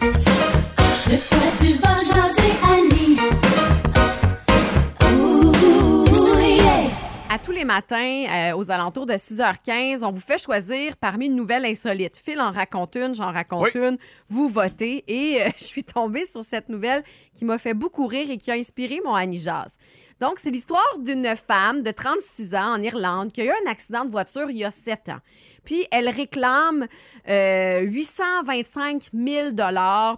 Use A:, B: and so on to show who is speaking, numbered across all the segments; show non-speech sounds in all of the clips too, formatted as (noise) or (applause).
A: De quoi tu vas jaser, Annie? Ouh, yeah.
B: À tous les matins, euh, aux alentours de 6h15, on vous fait choisir parmi une nouvelle insolite. Phil en raconte une, j'en raconte
C: Oui.
B: une, vous votez. Et euh, (laughs) je suis tombée sur cette nouvelle qui m'a fait beaucoup rire et qui a inspiré mon Annie Jazz. Donc, c'est l'histoire d'une femme de 36 ans en Irlande qui a eu un accident de voiture il y a 7 ans. Puis, elle réclame euh, 825 000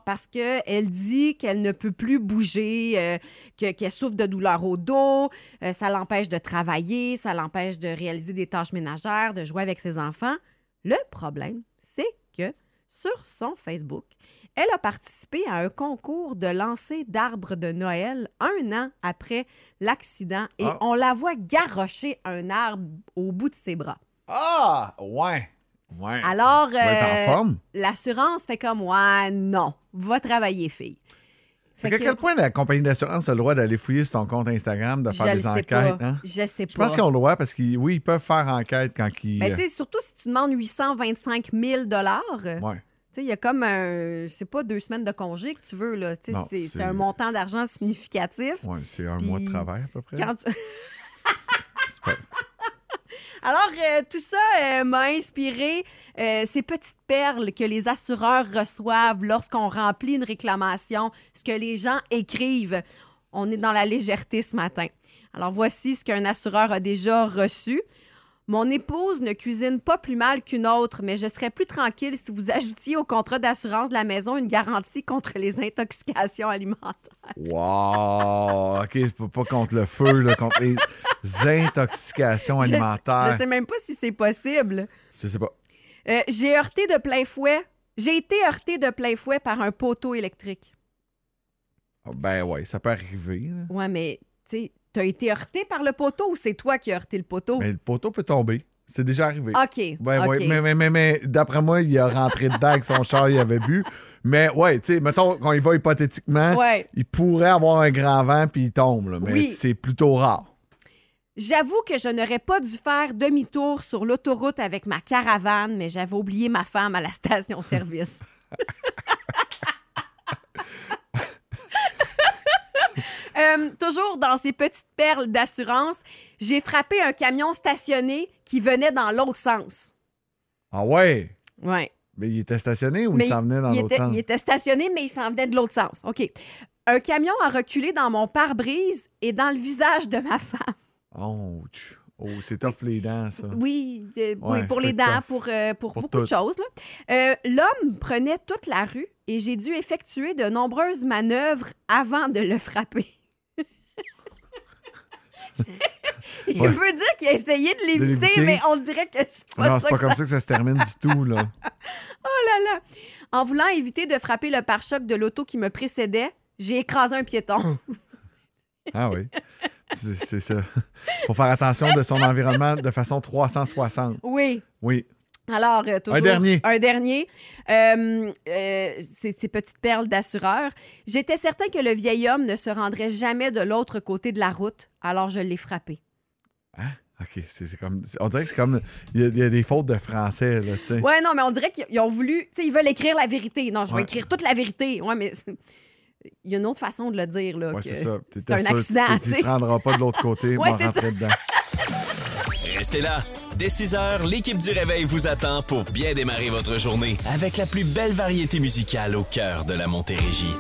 B: parce qu'elle dit qu'elle ne peut plus bouger, euh, que- qu'elle souffre de douleurs au dos, euh, ça l'empêche de travailler, ça l'empêche de réaliser des tâches ménagères, de jouer avec ses enfants. Le problème, c'est que sur son Facebook, elle a participé à un concours de lancer d'arbres de Noël un an après l'accident et
C: Ah.
B: on la voit garrocher un arbre au bout de ses bras.
C: Ah, ouais. Ouais.
B: Alors, euh, l'assurance fait comme Ouais, non, va travailler, fille.
C: Fait à
B: que-
C: quel point la compagnie d'assurance a le droit d'aller fouiller sur ton compte Instagram, de
B: je
C: faire des
B: sais
C: enquêtes?
B: pas.
C: hein?
B: Je sais
C: Je
B: pas.
C: pense qu'ils ont le droit parce qu'ils oui, ils peuvent faire enquête quand ils.
B: Ben, tu sais, surtout si tu demandes 825 000 euh,
C: ouais.
B: Il y a comme un, je sais pas, deux semaines de congé que tu veux, là. C'est, un montant d'argent significatif.
C: Ouais, c'est un
B: Puis,
C: mois de travail à peu près.
B: Quand tu- Alors, euh, tout ça euh, m'a inspiré euh, ces petites perles que les assureurs reçoivent lorsqu'on remplit une réclamation, ce que les gens écrivent. On est dans la légèreté ce matin. Alors, voici ce qu'un assureur a déjà reçu. Mon épouse ne cuisine pas plus mal qu'une autre, mais je serais plus tranquille si vous ajoutiez au contrat d'assurance de la maison une garantie contre les intoxications alimentaires.
C: Wow! OK, pas contre le feu, là, contre les (laughs) intoxications alimentaires.
B: Je sais même pas si c'est possible.
C: Je sais pas.
B: Euh, j'ai heurté de plein fouet. J'ai été heurté de plein fouet par un poteau électrique.
C: Ah, Ben ouais, ça peut arriver. là.
B: Ouais, mais tu sais, t'as été heurté par le poteau ou c'est toi qui as heurté le poteau?
C: Mais le poteau peut tomber. C'est déjà arrivé.
B: OK.
C: Ouais,
B: OK.
C: ouais, mais, mais, mais, mais d'après moi, il a rentré dedans avec son char, il avait bu. Mais ouais, tu sais, mettons qu'on y va hypothétiquement,
B: Ouais.
C: il pourrait avoir un grand vent puis il tombe, là, mais
B: Oui.
C: c'est plutôt rare.
B: J'avoue que je n'aurais pas dû faire demi-tour sur l'autoroute avec ma caravane, mais j'avais oublié ma femme à la station-service. (laughs) Euh, toujours dans ces petites perles d'assurance, j'ai frappé un camion stationné qui venait dans l'autre sens.
C: Ah ouais?
B: Ouais.
C: Mais il était stationné ou
B: Mais
C: il s'en venait dans l'autre sens?
B: il était stationné, mais il s'en venait de l'autre sens. OK. Un camion a reculé dans mon pare-brise et dans le visage de ma femme.
C: Oh, c'est tough les dents, ça.
B: Oui, euh, oui, pour les dents,
C: tough.
B: pour, euh, pour,
C: Pour
B: beaucoup de choses. là. Euh, L'homme prenait toute la rue et j'ai dû effectuer de nombreuses manœuvres avant de le frapper. (laughs) (laughs) Il
C: Ouais.
B: veut dire qu'il a essayé de l'éviter, mais on dirait que c'est pas
C: non,
B: ça
C: c'est pas
B: que
C: comme
B: ça
C: ça que ça se termine du tout, (laughs) là.
B: En voulant éviter de frapper le pare-choc de l'auto qui me précédait, j'ai écrasé un piéton.
C: Ah oui. C'est ça. Faut faire attention de son environnement de façon 360.
B: oui.
C: Oui.
B: Alors, euh, toujours,
C: Un dernier.
B: Un dernier. Euh, euh, ces, petites perles d'assureur. J'étais certain que le vieil homme ne se rendrait jamais de l'autre côté de la route, alors je l'ai frappé.
C: OK, c'est c'est comme. On dirait que c'est comme. Il y, a- il y a des fautes de français, là, tu sais.
B: Ouais, non, mais on dirait qu'ils ils ont voulu. Tu sais, ils veulent écrire la vérité. Non, je vais
C: Ouais.
B: écrire toute la vérité. Ouais, mais il y a une autre façon de le dire, là.
C: Ouais, c'est ça.
B: C'est
C: T'étais
B: un
C: sûr,
B: accident,
C: tu-
B: sais.
C: se rendras pas de l'autre côté, (laughs)
B: Ouais,
C: rentrer dedans.
D: Restez là. Dès 6 heures, l'équipe du Réveil vous attend pour bien démarrer votre journée avec la plus belle variété musicale au cœur de la Montérégie.